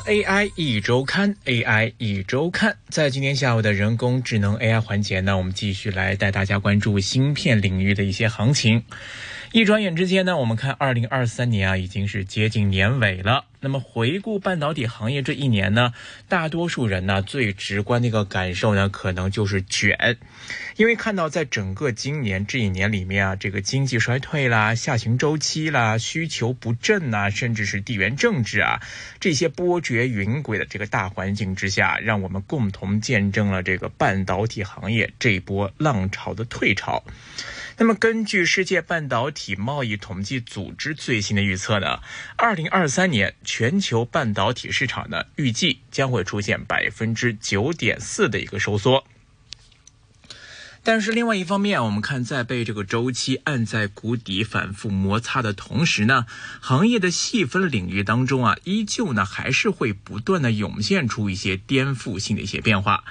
AI 一周刊，AI 一周刊，在今天下午的人工智能 AI 环节呢，我们继续来带大家关注芯片领域的一些行情。一转眼之间呢，我们看二零二三年啊，已经是接近年尾了。那么回顾半导体行业这一年呢，大多数人呢最直观的一个感受呢，可能就是卷，因为看到在整个今年这一年里面啊，这个经济衰退啦、下行周期啦、需求不振呐，甚至是地缘政治啊这些波谲云诡的这个大环境之下，让我们共同见证了这个半导体行业这一波浪潮的退潮。那么，根据世界半导体贸易统计组织最新的预测呢，二零二三年全球半导体市场呢，预计将会出现百分之九点四的一个收缩。但是，另外一方面，我们看在被这个周期按在谷底反复摩擦的同时呢，行业的细分领域当中啊，依旧呢还是会不断的涌现出一些颠覆性的一些变化。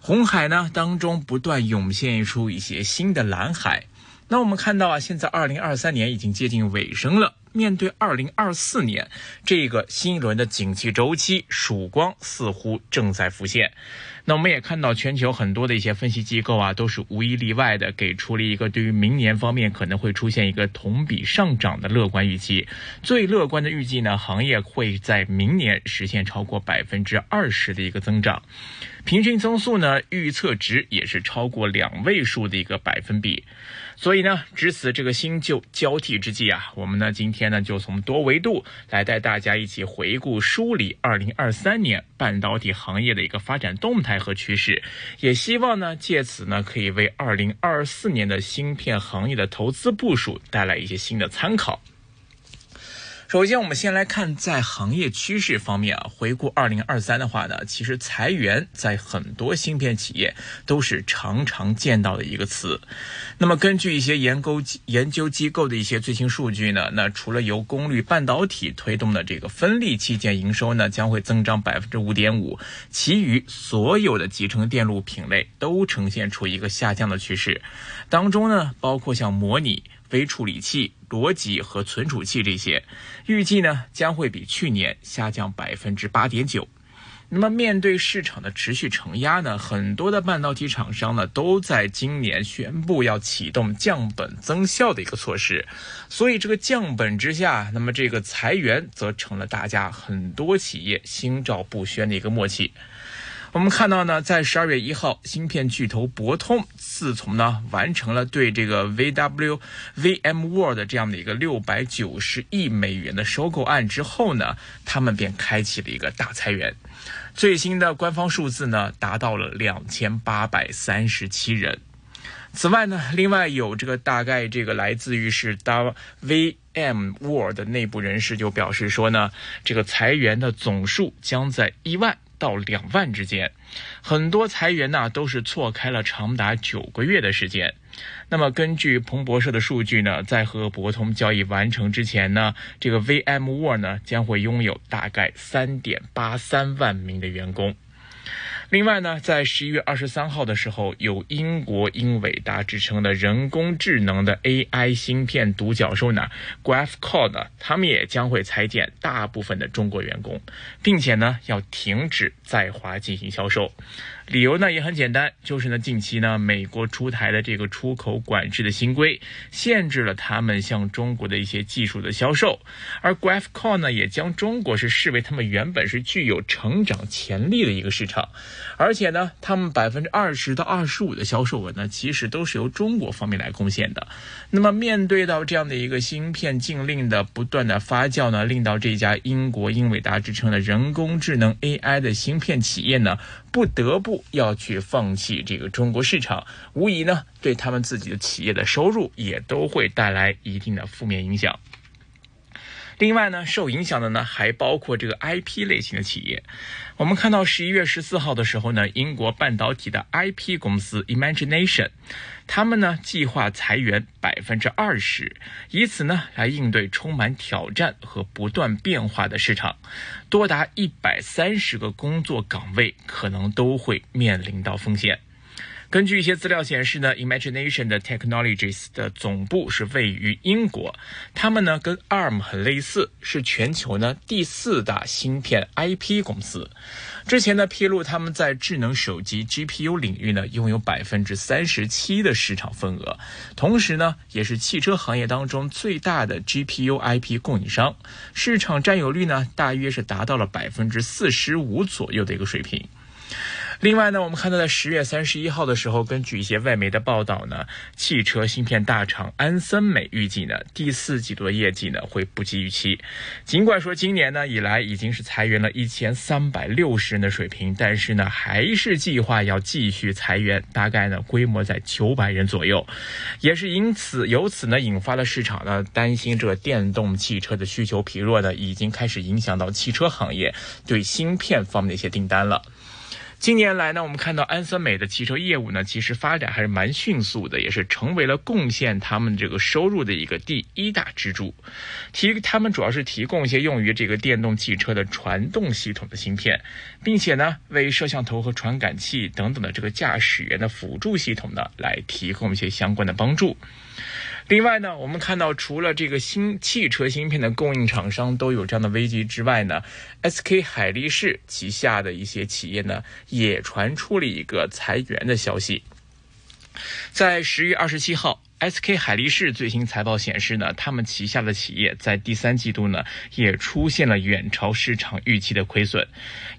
红海呢当中不断涌现出一些新的蓝海。那我们看到啊，现在二零二三年已经接近尾声了。面对二零二四年这个新一轮的景气周期，曙光似乎正在浮现。那我们也看到，全球很多的一些分析机构啊，都是无一例外的给出了一个对于明年方面可能会出现一个同比上涨的乐观预期。最乐观的预计呢，行业会在明年实现超过百分之二十的一个增长，平均增速呢，预测值也是超过两位数的一个百分比。所以呢，值此这个新旧交替之际啊，我们呢今天呢就从多维度来带大家一起回顾梳理二零二三年半导体行业的一个发展动态和趋势，也希望呢借此呢可以为二零二四年的芯片行业的投资部署带来一些新的参考。首先，我们先来看在行业趋势方面啊，回顾二零二三的话呢，其实裁员在很多芯片企业都是常常见到的一个词。那么，根据一些研究研究机构的一些最新数据呢，那除了由功率半导体推动的这个分立器件营收呢将会增长百分之五点五，其余所有的集成电路品类都呈现出一个下降的趋势。当中呢，包括像模拟。微处理器、逻辑和存储器这些，预计呢将会比去年下降百分之八点九。那么面对市场的持续承压呢，很多的半导体厂商呢都在今年宣布要启动降本增效的一个措施。所以这个降本之下，那么这个裁员则成了大家很多企业心照不宣的一个默契。我们看到呢，在十二月一号，芯片巨头博通自从呢完成了对这个 VW VMworld 这样的一个六百九十亿美元的收购案之后呢，他们便开启了一个大裁员。最新的官方数字呢，达到了两千八百三十七人。此外呢，另外有这个大概这个来自于是 VMworld 的内部人士就表示说呢，这个裁员的总数将在一万。到两万之间，很多裁员呢都是错开了长达九个月的时间。那么根据彭博社的数据呢，在和博通交易完成之前呢，这个 VMware 呢将会拥有大概三点八三万名的员工。另外呢，在十一月二十三号的时候，有英国英伟达之称的人工智能的 AI 芯片独角兽呢，Graphcore 呢，他们也将会裁减大部分的中国员工，并且呢，要停止在华进行销售。理由呢也很简单，就是呢近期呢美国出台的这个出口管制的新规，限制了他们向中国的一些技术的销售，而 Graphcore 呢也将中国是视为他们原本是具有成长潜力的一个市场，而且呢他们百分之二十到二十五的销售额呢其实都是由中国方面来贡献的。那么面对到这样的一个芯片禁令的不断的发酵呢，令到这家英国英伟达之称的人工智能 AI 的芯片企业呢。不得不要去放弃这个中国市场，无疑呢对他们自己的企业的收入也都会带来一定的负面影响。另外呢，受影响的呢还包括这个 IP 类型的企业。我们看到十一月十四号的时候呢，英国半导体的 IP 公司 Imagination，他们呢计划裁员百分之二十，以此呢来应对充满挑战和不断变化的市场，多达一百三十个工作岗位可能都会面临到风险。根据一些资料显示呢，Imagination 的 Technologies 的总部是位于英国，他们呢跟 ARM 很类似，是全球呢第四大芯片 IP 公司。之前呢披露他们在智能手机 GPU 领域呢拥有百分之三十七的市场份额，同时呢也是汽车行业当中最大的 GPU IP 供应商，市场占有率呢大约是达到了百分之四十五左右的一个水平。另外呢，我们看到在十月三十一号的时候，根据一些外媒的报道呢，汽车芯片大厂安森美预计呢，第四季度的业绩呢会不及预期。尽管说今年呢以来已经是裁员了一千三百六十人的水平，但是呢还是计划要继续裁员，大概呢规模在九百人左右。也是因此由此呢引发了市场呢担心这电动汽车的需求疲弱呢，已经开始影响到汽车行业对芯片方面的一些订单了。近年来呢，我们看到安森美的汽车业务呢，其实发展还是蛮迅速的，也是成为了贡献他们这个收入的一个第一大支柱。提他们主要是提供一些用于这个电动汽车的传动系统的芯片，并且呢，为摄像头和传感器等等的这个驾驶员的辅助系统呢，来提供一些相关的帮助。另外呢，我们看到除了这个新汽车芯片的供应厂商都有这样的危机之外呢，SK 海力士旗下的一些企业呢，也传出了一个裁员的消息。在十月二十七号，SK 海力士最新财报显示呢，他们旗下的企业在第三季度呢，也出现了远超市场预期的亏损。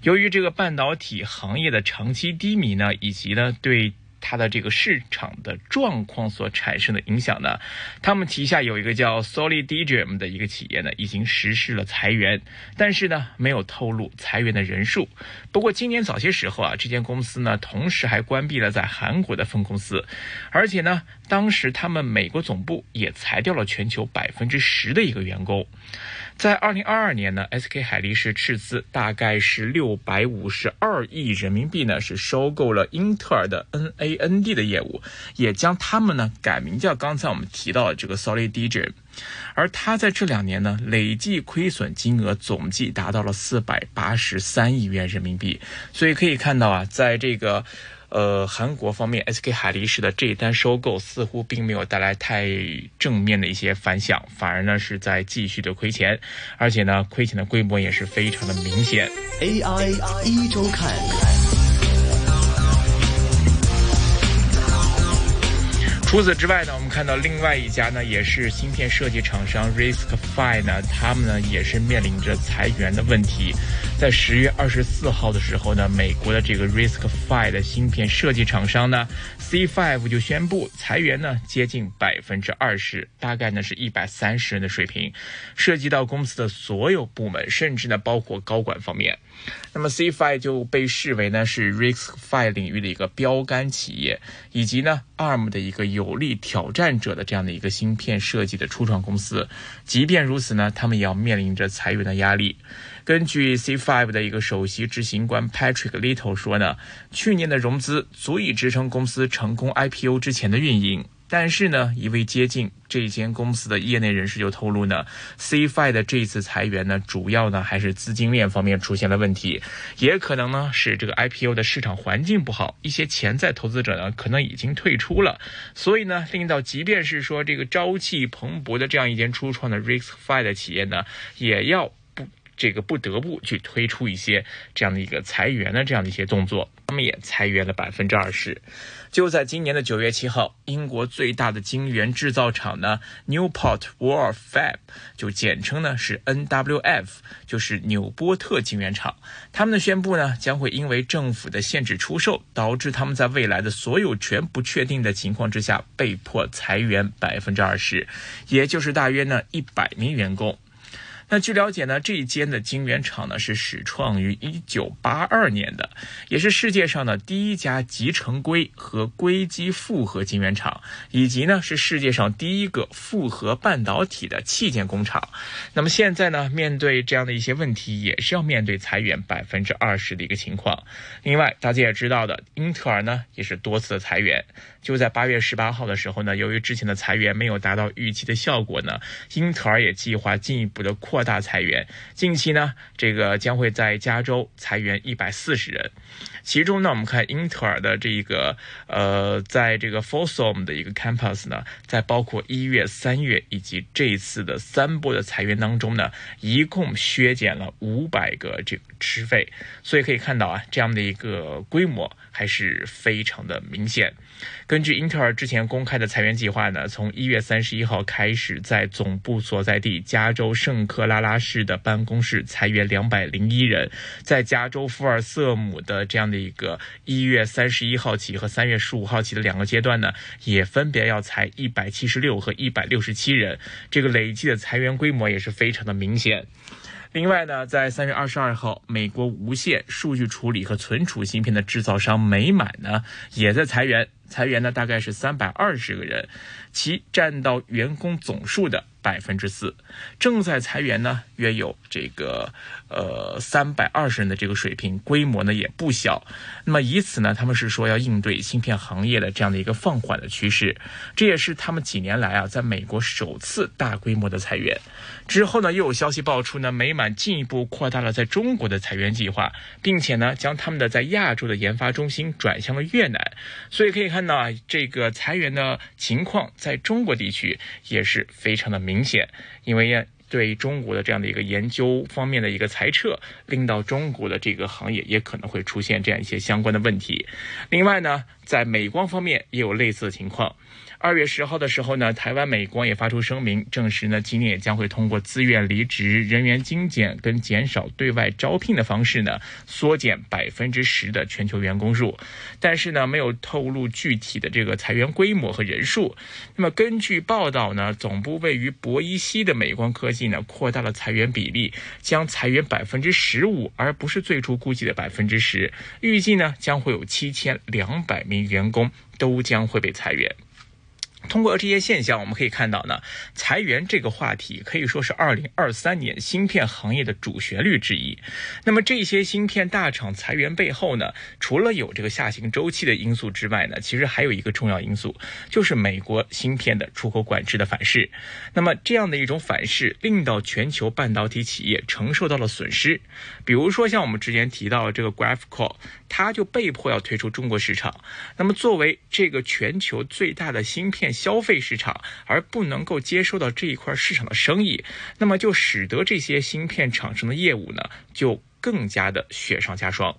由于这个半导体行业的长期低迷呢，以及呢对。它的这个市场的状况所产生的影响呢，他们旗下有一个叫 Solidium 的一个企业呢，已经实施了裁员，但是呢，没有透露裁员的人数。不过今年早些时候啊，这间公司呢，同时还关闭了在韩国的分公司，而且呢，当时他们美国总部也裁掉了全球百分之十的一个员工。在二零二二年呢，SK 海力士斥资大概是六百五十二亿人民币呢，是收购了英特尔的 NA A N D 的业务，也将他们呢改名叫刚才我们提到的这个 Solidium，而他在这两年呢累计亏损金额总计达到了四百八十三亿元人民币，所以可以看到啊，在这个。呃，韩国方面，SK 海力士的这一单收购似乎并没有带来太正面的一些反响，反而呢是在继续的亏钱，而且呢亏钱的规模也是非常的明显。AI 一周看。除此之外呢，我们看到另外一家呢，也是芯片设计厂商 RISC-V 呢，他们呢也是面临着裁员的问题。在十月二十四号的时候呢，美国的这个 RISC-V 的芯片设计厂商呢，C5 就宣布裁员呢，接近百分之二十，大概呢是一百三十人的水平，涉及到公司的所有部门，甚至呢包括高管方面。那么 C5 就被视为呢是 RISC-V 领域的一个标杆企业，以及呢 ARM 的一个有力挑战者的这样的一个芯片设计的初创公司。即便如此呢，他们也要面临着裁员的压力。根据 C Five 的一个首席执行官 Patrick Little 说呢，去年的融资足以支撑公司成功 IPO 之前的运营。但是呢，一位接近这间公司的业内人士就透露呢，C5 的这次裁员呢，主要呢还是资金链方面出现了问题，也可能呢是这个 IPO 的市场环境不好，一些潜在投资者呢可能已经退出了，所以呢令到即便是说这个朝气蓬勃的这样一间初创的 RISC-V 的企业呢，也要这个不得不去推出一些这样的一个裁员的这样的一些动作，他们也裁员了百分之二十。就在今年的九月七号，英国最大的晶圆制造厂呢，Newport War Fab，就简称呢是 NWF，就是纽波特晶圆厂。他们的宣布呢，将会因为政府的限制出售，导致他们在未来的所有权不确定的情况之下，被迫裁员百分之二十，也就是大约呢一百名员工。那据了解呢，这一间的晶圆厂呢是始创于一九八二年的，也是世界上的第一家集成硅和硅基复合晶圆厂，以及呢是世界上第一个复合半导体的器件工厂。那么现在呢，面对这样的一些问题，也是要面对裁员百分之二十的一个情况。另外，大家也知道的，英特尔呢也是多次的裁员。就在八月十八号的时候呢，由于之前的裁员没有达到预期的效果呢，英特尔也计划进一步的扩。扩大裁员。近期呢，这个将会在加州裁员一百四十人。其中呢，我们看英特尔的这一个呃，在这个 Folsom 的一个 campus 呢，在包括一月、三月以及这一次的三波的裁员当中呢，一共削减了五百个这个职位。所以可以看到啊，这样的一个规模还是非常的明显。根据英特尔之前公开的裁员计划呢，从一月三十一号开始，在总部所在地加州圣克拉拉市的办公室裁员两百零一人，在加州福尔瑟姆的这样的一个一月三十一号起和三月十五号起的两个阶段呢，也分别要裁一百七十六和一百六十七人，这个累计的裁员规模也是非常的明显。另外呢，在三月二十二号，美国无线数据处理和存储芯片的制造商美满呢，也在裁员。裁员呢，大概是三百二十个人，其占到员工总数的百分之四。正在裁员呢，约有这个呃三百二十人的这个水平，规模呢也不小。那么以此呢，他们是说要应对芯片行业的这样的一个放缓的趋势，这也是他们几年来啊在美国首次大规模的裁员。之后呢，又有消息爆出呢，美满进一步扩大了在中国的裁员计划，并且呢，将他们的在亚洲的研发中心转向了越南。所以可以看。那，这个裁员的情况在中国地区也是非常的明显，因为对中国的这样的一个研究方面的一个裁撤，令到中国的这个行业也可能会出现这样一些相关的问题。另外呢，在美光方面也有类似的情况。二月十号的时候呢，台湾美光也发出声明，证实呢今年也将会通过自愿离职、人员精简跟减少对外招聘的方式呢，缩减百分之十的全球员工数，但是呢没有透露具体的这个裁员规模和人数。那么根据报道呢，总部位于博伊西的美光科技呢，扩大了裁员比例，将裁员百分之十五，而不是最初估计的百分之十。预计呢将会有七千两百名员工都将会被裁员。通过这些现象，我们可以看到呢，裁员这个话题可以说是二零二三年芯片行业的主旋律之一。那么这些芯片大厂裁员背后呢，除了有这个下行周期的因素之外呢，其实还有一个重要因素，就是美国芯片的出口管制的反噬。那么这样的一种反噬，令到全球半导体企业承受到了损失。比如说像我们之前提到这个 Graphcore，它就被迫要退出中国市场。那么作为这个全球最大的芯片，消费市场而不能够接收到这一块市场的生意，那么就使得这些芯片厂商的业务呢就更加的雪上加霜。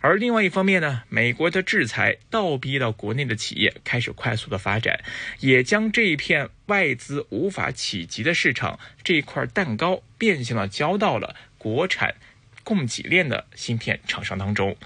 而另外一方面呢，美国的制裁倒逼到国内的企业开始快速的发展，也将这一片外资无法企及的市场这一块蛋糕变相的交到了国产供给链的芯片厂商当中。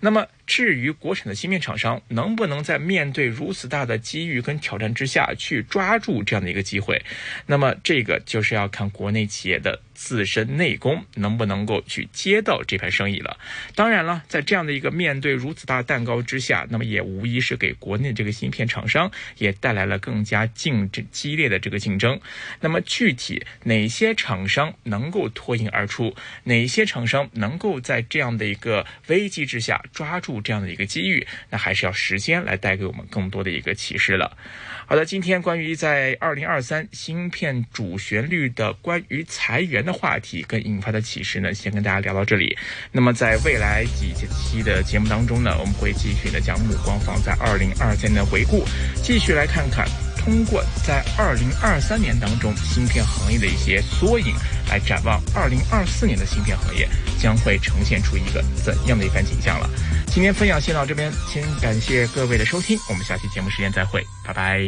那么。至于国产的芯片厂商能不能在面对如此大的机遇跟挑战之下去抓住这样的一个机会，那么这个就是要看国内企业的自身内功能不能够去接到这盘生意了。当然了，在这样的一个面对如此大蛋糕之下，那么也无疑是给国内这个芯片厂商也带来了更加竞争激烈的这个竞争。那么具体哪些厂商能够脱颖而出，哪些厂商能够在这样的一个危机之下抓住？这样的一个机遇，那还是要时间来带给我们更多的一个启示了。好的，今天关于在二零二三芯片主旋律的关于裁员的话题跟引发的启示呢，先跟大家聊到这里。那么在未来几期的节目当中呢，我们会继续的将目光放在二零二三的回顾，继续来看看。通过在二零二三年当中芯片行业的一些缩影，来展望二零二四年的芯片行业将会呈现出一个怎样的一番景象了。今天分享先到这边，先感谢各位的收听，我们下期节目时间再会，拜拜。